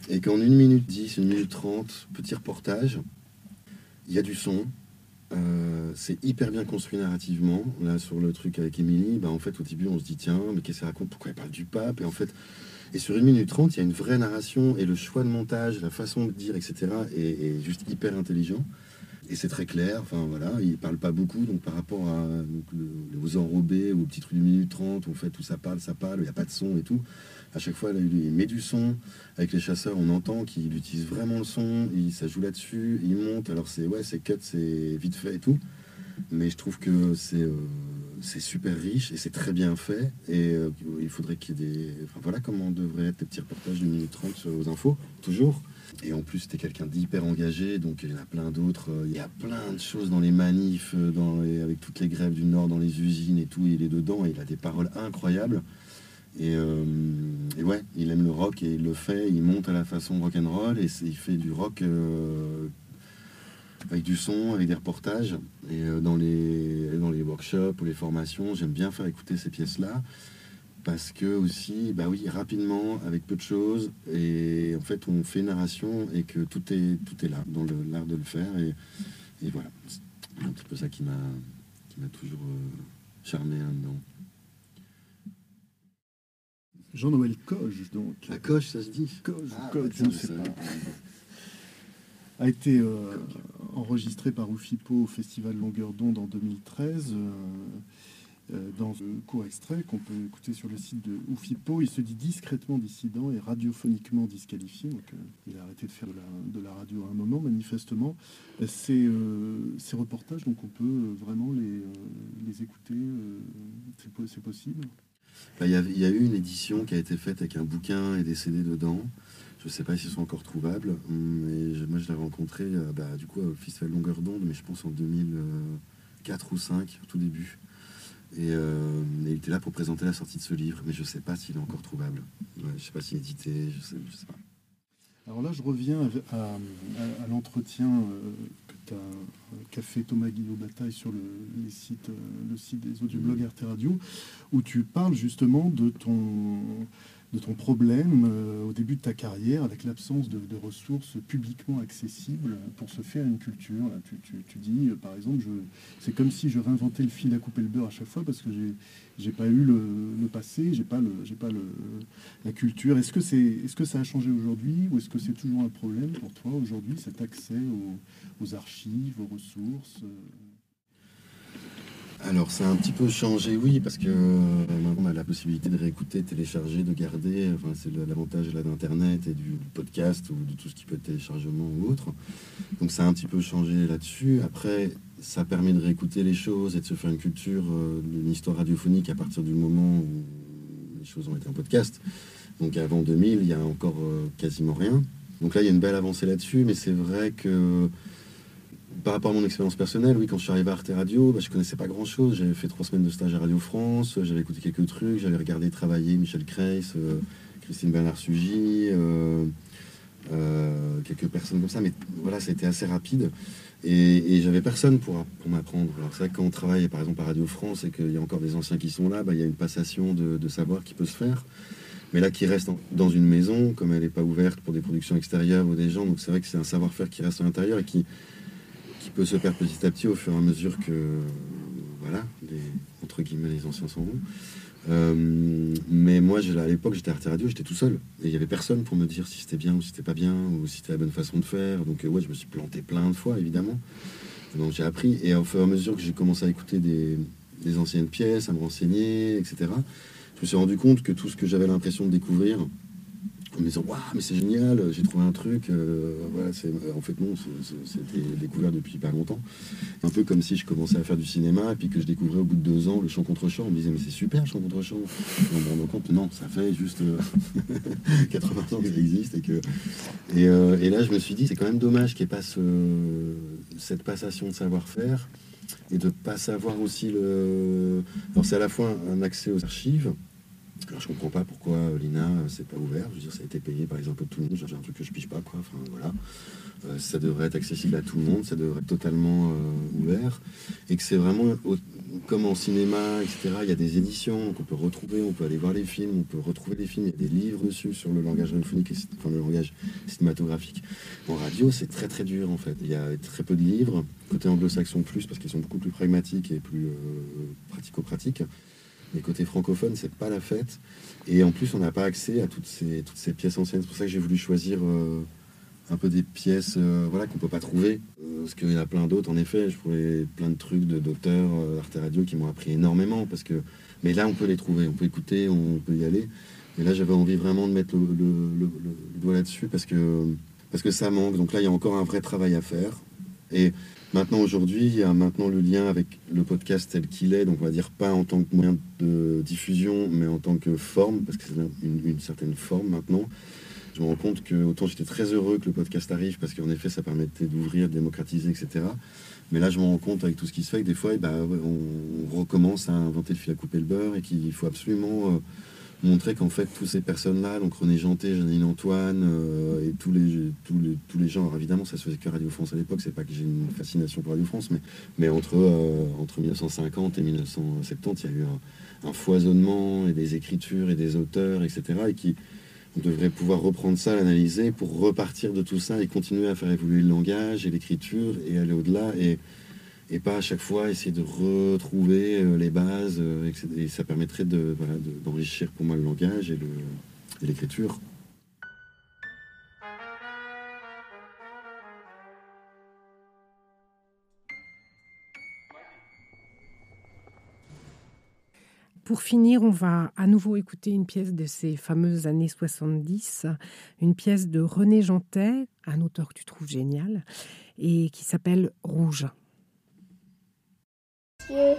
Et qu'en 1 minute 10, 1 minute 30, petit reportage, il y a du son, euh, c'est hyper bien construit narrativement. Là, sur le truc avec Émilie, bah, en fait, au début, on se dit tiens, mais qu'est-ce qu'elle raconte? Pourquoi elle parle du pape? Et en fait, et sur 1 minute 30, il y a une vraie narration et le choix de montage, la façon de dire, etc., est, juste hyper intelligent. Et c'est très clair. Enfin, voilà, il parle pas beaucoup, donc par rapport à donc, le- aux enrobés ou au petit truc de 1 minute 30, où en fait, où ça parle, ça parle, il n'y a pas de son et tout. À chaque fois, il met du son. Avec les chasseurs, on entend qu'il utilise vraiment le son. Il, ça joue là-dessus. Il monte. Alors, c'est ouais, c'est cut, c'est vite fait et tout. Mais je trouve que c'est euh, super riche et c'est très bien fait. Et euh, il faudrait qu'il y ait des. Voilà comment devraient être les petits reportages 1 minute 30 sur- aux infos, toujours. Et en plus, c'était quelqu'un d'hyper engagé, donc il y en a plein d'autres. Euh, Il y a plein de choses dans les manifs, avec toutes les grèves du Nord, dans les usines et tout. Il est dedans et il a des paroles incroyables. Et, euh, et ouais, il aime le rock et il le fait. Il monte à la façon rock and roll et il fait du rock euh, avec du son, avec des reportages. Et euh, dans, les, dans les workshops ou les formations, j'aime bien faire écouter ces pièces-là. Parce que aussi, bah oui, rapidement, avec peu de choses, et en fait, on fait narration et que tout est, tout est là, dans l'art de le faire. Et, et voilà, c'est un petit peu ça qui m'a toujours charmé là-dedans. Jean-Noël Coge, donc. La coche, ça se dit Coge, Ah, Coge, je ne ça, sais ça- pas. A été euh, enregistré par Oufipo au Festival Longueur d'onde en 2013. euh, euh, dans un court extrait qu'on peut écouter sur le site de Oufipo, il se dit discrètement dissident et radiophoniquement disqualifié. Donc, euh, il a arrêté de faire de la, de la radio à un moment, manifestement. Ces, ces reportages, donc on peut vraiment les, les écouter. c'est possible. Bah, Il y, a- eu une édition qui a été faite avec un bouquin et des CD dedans. Je ne sais pas s'ils sont encore trouvables, mais moi je l'ai rencontré euh, bah, du coup au Festival Longueur d'onde, mais je pense en 2004 ou 2005, au tout début. Et, euh, et il était là pour présenter la sortie de ce livre, mais je ne sais pas s'il est encore trouvable. Je ne sais pas s'il est édité, je je sais pas. Alors là, je reviens à, l'entretien euh, t'as- qu'a fait Thomas Guillaume Bataille sur le, les sites, euh, le site des audioblogs RT Radio, où tu parles justement de ton, de ton problème euh, au début de ta carrière avec l'absence de, de ressources publiquement accessibles pour se faire une culture. Là, tu, tu- tu dis, euh, par exemple, je, c'est comme si je réinventais le fil à couper le beurre à chaque fois parce que j'ai j'ai pas eu le, le passé, j'ai pas le, j'ai pas le, la culture. Est-ce que c'est, est-ce que ça a changé aujourd'hui ou est-ce que c'est toujours un problème pour toi aujourd'hui cet accès aux, aux archives, aux ressources euh Alors, ça a un petit peu changé, oui, parce que euh, on a la possibilité de réécouter, de télécharger, de garder. Enfin, c'est l'avantage là, d'Internet et du, podcast ou de tout ce qui peut être téléchargement ou autre. Donc, ça a un petit peu changé là-dessus. Après, ça permet de réécouter les choses et de se faire une culture euh, d'une histoire radiophonique à partir du moment où les choses ont été en podcast. Donc, avant 2000, il y a encore euh, quasiment rien. Donc là, il y a une belle avancée là-dessus, mais c'est vrai que par rapport à mon expérience personnelle, oui, quand je suis arrivé à Arte Radio, bah, je connaissais pas grand-chose. J'avais fait trois semaines de stage à Radio France, euh, j'avais écouté quelques trucs, j'avais regardé travailler Michel Kreis, euh, Christine Bernard-Sugy, euh, quelques personnes comme ça, mais voilà, ça a été assez rapide. Et, j'avais personne pour, m'apprendre. Alors c'est vrai que quand on travaille par exemple à Radio France et qu'il y a encore des anciens qui sont là, bah, il y a une passation de, de savoir qui peut se faire. Mais là, qui reste dans une maison, comme elle n'est pas ouverte pour des productions extérieures ou des gens, donc c'est vrai que c'est un savoir-faire qui reste à l'intérieur et qui, qui peut se perdre petit à petit au fur et à mesure que, voilà, les, entre guillemets, les anciens s'en vont. Euh, mais moi, à l'époque, j'étais à Arte Radio, j'étais tout seul. Et il n'y avait personne pour me dire si c'était bien ou si c'était pas bien, ou si c'était la bonne façon de faire. Donc, euh, ouais, je me suis planté plein de fois, évidemment. Donc, j'ai appris. Et au fur et à mesure que j'ai commencé à écouter des, des anciennes pièces, à me renseigner, etc., je me suis rendu compte que tout ce que j'avais l'impression de découvrir, en me disant Waouh, mais c'est génial, j'ai trouvé un truc. euh, voilà, c'est, en fait, non, c'était découvert depuis pas longtemps. Un peu comme si je commençais à faire du cinéma et puis que je découvrais au bout de deux ans le chant contre chant. On me disait Mais c'est super, chant contre chant. Et on me rendait compte Non, ça fait juste euh, 80 ans que ça existe. Et, que, euh, et là, je me suis dit C'est quand même dommage qu'il n'y ait pas ce- cette passation de savoir-faire et de pas savoir aussi le. Alors, c'est à la fois un accès aux archives. Alors je comprends pas pourquoi euh, l'INA euh, c'est pas ouvert. Je veux dire, ça a été payé par les impôts tout le monde. J'ai un truc que je pige pas. Enfin voilà. Euh, ça devrait être accessible à tout le monde, ça devrait être totalement ouvert. Et que c'est vraiment comme en cinéma, etc. Il y a des éditions qu'on peut retrouver, on peut aller voir les films, on peut retrouver les films. Il y a des livres dessus sur le langage radiophonique enfin, le langage cinématographique. En radio, c'est très très dur en fait. Il y a très peu de livres. Côté anglo-saxon plus parce qu'ils sont beaucoup plus pragmatiques et plus pratico-pratiques. Mais côté francophone, c'est pas la fête. Et en plus, on n'a pas accès à toutes ces, pièces anciennes. C'est pour ça que j'ai voulu choisir euh, un peu des pièces euh, voilà, qu'on peut pas trouver. Euh, parce qu'il y en a plein d'autres, en effet. Je trouvais plein de trucs de d'auteurs d'Arte Radio qui m'ont appris énormément. Parce que... Mais là, on peut les trouver, on peut écouter, on peut y aller. Et là, j'avais envie vraiment de mettre le doigt là-dessus parce que, parce que ça manque. Donc là, il y a encore un vrai travail à faire. Et maintenant, aujourd'hui, il y a maintenant le lien avec le podcast tel qu'il est. Donc, on va dire pas en tant que moyen de diffusion, mais en tant que forme, parce que c'est une, certaine forme maintenant. Je me rends compte que autant j'étais très heureux que le podcast arrive, parce qu'en effet, ça permettait d'ouvrir, de démocratiser, etc. Mais là, je me rends compte avec tout ce qui se fait que des fois, eh ben, on recommence à inventer le fil à couper le beurre et qu'il faut absolument euh, montrer qu'en fait, toutes ces personnes-là, donc René Janté, Janine Antoine euh, et tous les, tous, gens, évidemment, ça se faisait que Radio France à l'époque, c'est pas que j'ai une fascination pour Radio France, mais, entre, euh, entre 1950 et 1970, il y a eu un, un foisonnement et des écritures et des auteurs, etc. Et qui, on devrait pouvoir reprendre ça, l'analyser pour repartir de tout ça et continuer à faire évoluer le langage et l'écriture et aller au-delà et, et pas à chaque fois essayer de retrouver euh, les bases. euh. Et ça permettrait de, d'enrichir pour moi le langage et l'écriture. Pour finir, on va à nouveau écouter une pièce de ces fameuses années 70, une pièce de René Jantet, un auteur que tu trouves génial, et qui s'appelle Rouge. Dieu.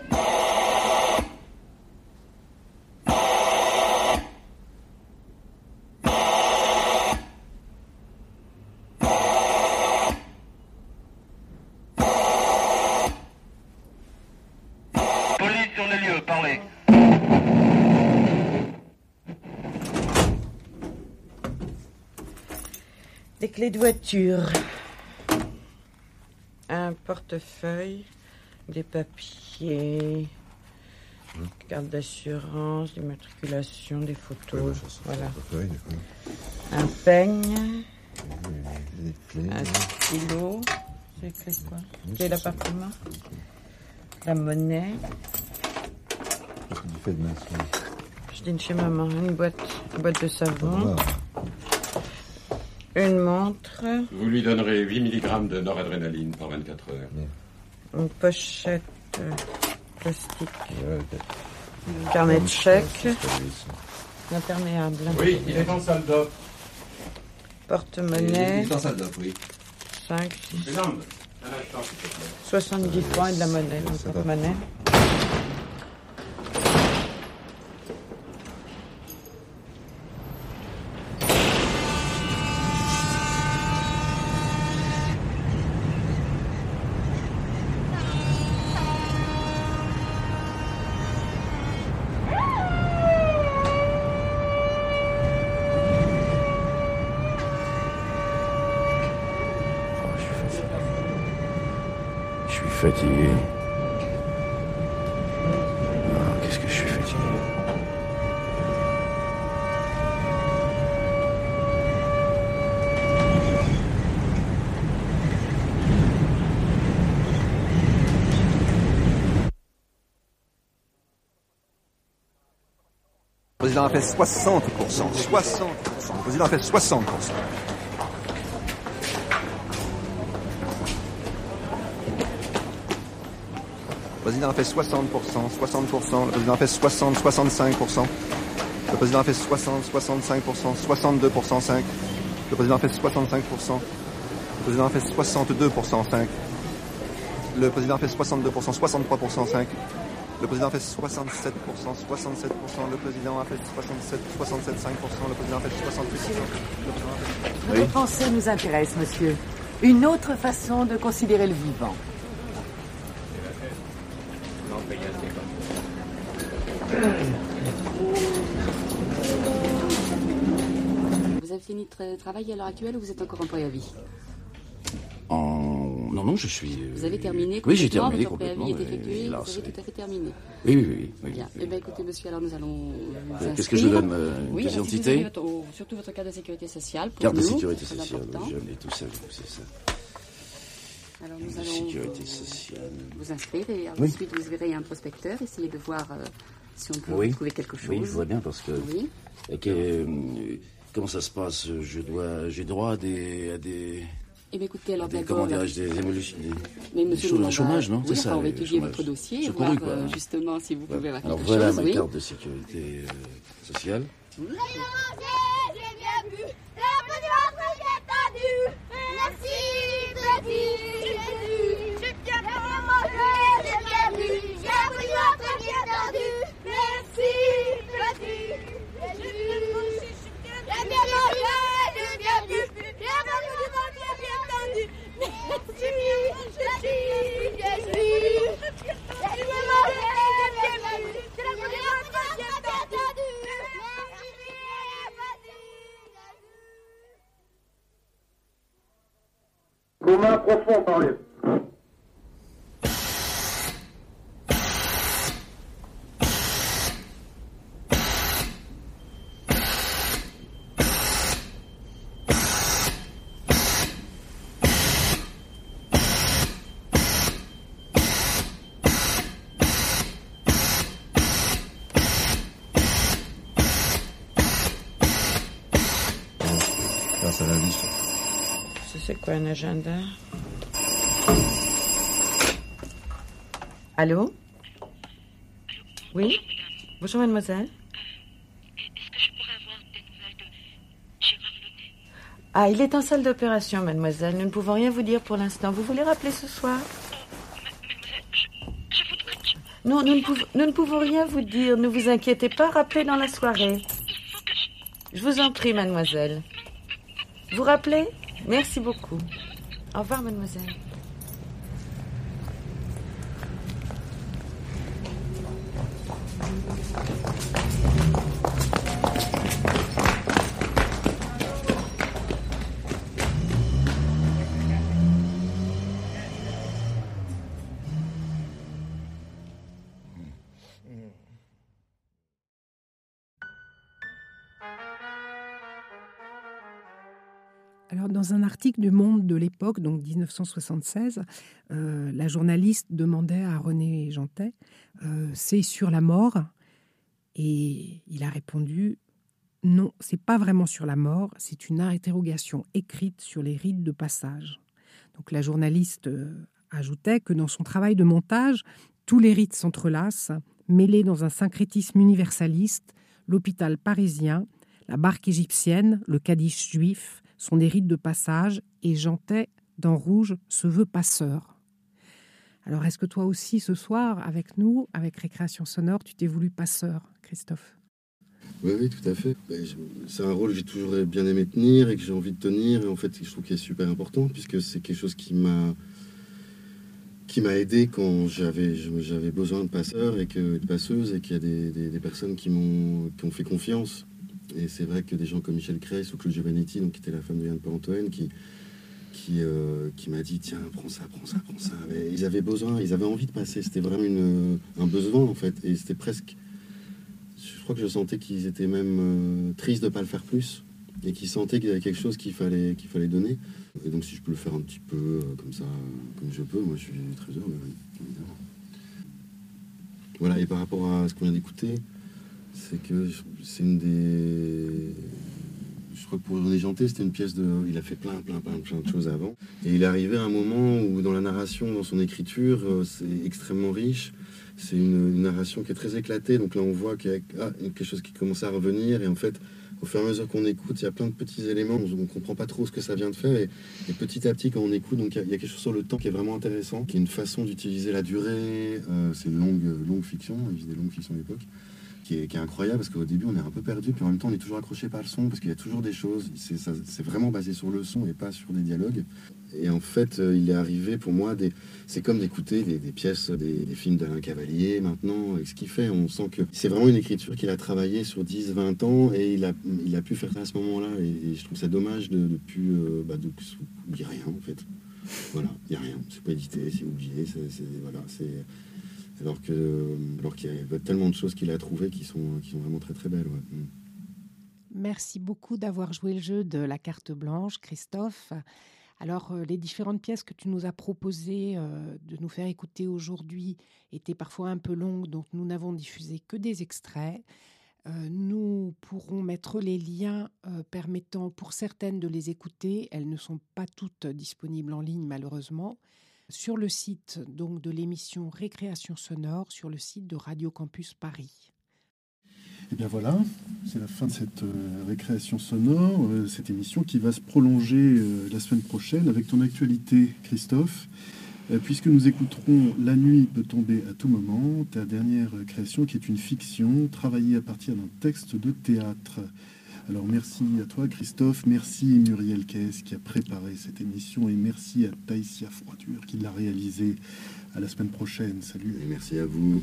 Des clés de voiture. Un portefeuille des papiers, carte d'assurance, d'immatriculation, des photos. voilà. Un peigne. Un stylo. C'est écrit quoi C'est l'appartement. La monnaie. Je dîne chez maman. Une boîte, une boîte de savon. Une montre. Vous lui donnerez 8 mg de noradrénaline par 24 heures. Une pochette euh, plastique. Un carnet de chèques. Imperméable. Oui, il est en salle d'op. Porte-monnaie. Il est en salle d'op, oui. 5, 6, Mesdames, un instant, s'il te plaît. 70 francs et de la monnaie le porte-monnaie. Fatigué. Ah, Qu'est-ce que je suis fatigué. Le président a fait 60%. 60%. Le président a fait 60%. Le président a fait 60%, 60%. Le président a fait 60, 65%. Le président a fait 60, 65%, 62%, 5. Le président a fait 65%. Le président a fait 62%, 5. Le président a fait 62%, 63%, 5. Le président a fait 67%, 67%. Le président a fait 67, 67, 5%. Le président a fait 68%. Votre pensée nous intéresse, monsieur. Une autre façon de considérer le vivant. Fini de tra- travailler à l'heure actuelle ou vous êtes encore employé à vie En... Non, non, je suis... euh, Vous avez terminé Oui, j'ai terminé Votre préavis complètement. est effectué, là, vous avez tout à fait terminé. Oui, oui, oui. oui, Bien. oui. Eh bien, écoutez, monsieur, alors nous allons vous qu'est-ce que je donne, euh, une Oui, vous votre- oh, Surtout votre carte de sécurité sociale. Pour Carte de sécurité sociale, jeune et tout ça, c'est ça. Alors, nous allons sécurité sociale. vous inscrire et Oui. ensuite vous verrez un prospecteur, essayez de voir euh, si on peut Oui. trouver quelque chose. Oui, je vois bien parce que... Oui. Et que, euh, comment ça se passe? Je dois, j'ai droit à des, à des, Eh bien, écoutez, alors à des d'abord... comment dirais-je, des évolutions, des, Mais des monsieur choses- le un chômage, non? oui, C'est ça. on va étudier votre dossier quoi. euh, justement si vous pouvez avoir Alors quelque voilà chose. ma oui. carte de sécurité euh, sociale petit Jésus. J'ai bien mangé, j'ai bien bu. J'ai appris votre bien entendu. Merci, petit Jésus. J'ai bien mangé, j'ai bien bu. J'ai appris votre bien entendu. Merci, petit Jésus. J'ai bien mangé, j'ai bien bu. J'ai appris votre bien entendu. Commun profond parler. Grâce à la vie. Ça, c'est quoi agenda Allô? Oui? Bonjour, mademoiselle. Ah, il est en salle d'opération, mademoiselle. Nous ne pouvons rien vous dire pour l'instant. Vous voulez rappeler ce soir? Non, nous ne, pouvons, nous ne pouvons rien vous dire. Ne vous inquiétez pas. Rappelez dans la soirée. Je vous en prie, mademoiselle. Vous rappelez? Merci beaucoup. Au revoir, mademoiselle. Alors, dans un article du Monde de l'époque, donc 1976, euh, la journaliste demandait à René Jantet euh, C'est sur la mort? Et il a répondu Non, c'est pas vraiment sur la mort, c'est une interrogation écrite sur les rites de passage. Donc, la journaliste euh, ajoutait que dans son travail de montage, tous les rites s'entrelacent, mêlés dans un syncrétisme universaliste, l'hôpital parisien, la barque égyptienne, le Kaddish juif sont des rites de passage et Jantet, dans Rouge, se veut passeur. Alors, est-ce que toi aussi, ce soir, avec nous, avec Récréation Sonore, tu t'es voulu passeur, Christophe? Oui, oui, tout à fait. Ben, c'est un rôle que j'ai toujours bien aimé tenir et que j'ai envie de tenir. Et en fait, je trouve qu'il est super important puisque c'est quelque chose qui m'a aidé quand j'avais besoin de passeurs et que de passeuses et qu'il y a des, des personnes qui m'ont fait confiance et c'est vrai que des gens comme Michel Cress ou Claude Giovannetti, donc, qui était la femme de Yann Antoine, qui, qui, euh, qui m'a dit tiens, prends ça, prends ça, prends ça. ils avaient besoin, ils avaient envie de passer. C'était vraiment une, un besoin, en fait. Et c'était presque. Je crois que je sentais qu'ils étaient même euh, tristes de ne pas le faire plus. Et qu'ils sentaient qu'il y avait quelque chose qu'il fallait, fallait donner. Et donc, si je peux le faire un petit peu euh, comme ça, comme je peux, moi, je suis très heureux, évidemment. Voilà, et par rapport à ce qu'on vient d'écouter, c'est que c'est une des. Je crois que pour René Janté, c'était une pièce de. Il a fait plein, plein, plein, plein de choses avant. Et il arrivé à un moment où, dans la narration, dans son écriture, euh, c'est extrêmement riche. C'est une, narration qui est très éclatée. Donc là, on voit qu'il y a ah, quelque chose qui commence à revenir. Et en fait, au fur et à mesure qu'on écoute, il y a plein de petits éléments. On ne comprend pas trop ce que ça vient de faire. Et, petit à petit, quand on écoute, donc il y, a, quelque chose sur le temps qui est vraiment intéressant, qui est une façon d'utiliser la durée. Euh, c'est une longue, longue fiction. Il y a des longues fictions à l'époque qui est, incroyable parce qu'au début on est un peu perdu, puis en même temps on est toujours accroché par le son parce qu'il y a toujours des choses. C'est vraiment basé sur le son et pas sur des dialogues. Et en fait, euh, il est arrivé pour moi, c'est comme d'écouter des, pièces, des, films d'Alain Cavalier maintenant. Et ce qu'il fait, on sent que c'est vraiment une écriture qu'il a travaillé sur 10, 20 ans et il a, il a pu faire ça à ce moment-là. Et, je trouve ça dommage de ne plus. Euh, bah, rien en fait. Voilà, il n'y a rien. C'est pas édité, c'est oublié. voilà, c'est alors que alors qu'il y a tellement de choses qu'il a trouvées qui sont, qui sont vraiment très très belles. Mm. Merci beaucoup d'avoir joué le jeu de la carte blanche, Christophe. Alors, euh, les différentes pièces que tu nous as proposées euh, de nous faire écouter aujourd'hui étaient parfois un peu longues, donc nous n'avons diffusé que des extraits. Euh, nous pourrons mettre les liens permettant pour certaines de les écouter. Elles ne sont pas toutes disponibles en ligne, malheureusement sur le site donc de l'émission Récréation sonore, sur le site de Radio Campus Paris. Et eh bien voilà, c'est la fin de cette euh, récréation sonore, euh, cette émission qui va se prolonger euh, la semaine prochaine avec ton actualité, Christophe, puisque nous écouterons La nuit peut tomber à tout moment, ta dernière création qui est une fiction travaillée à partir d'un texte de théâtre. Alors merci à toi Christophe, merci Muriel Kess qui a préparé cette émission et merci à Taïsia Froidure qui l'a réalisée. À la semaine prochaine, salut. Et merci à vous.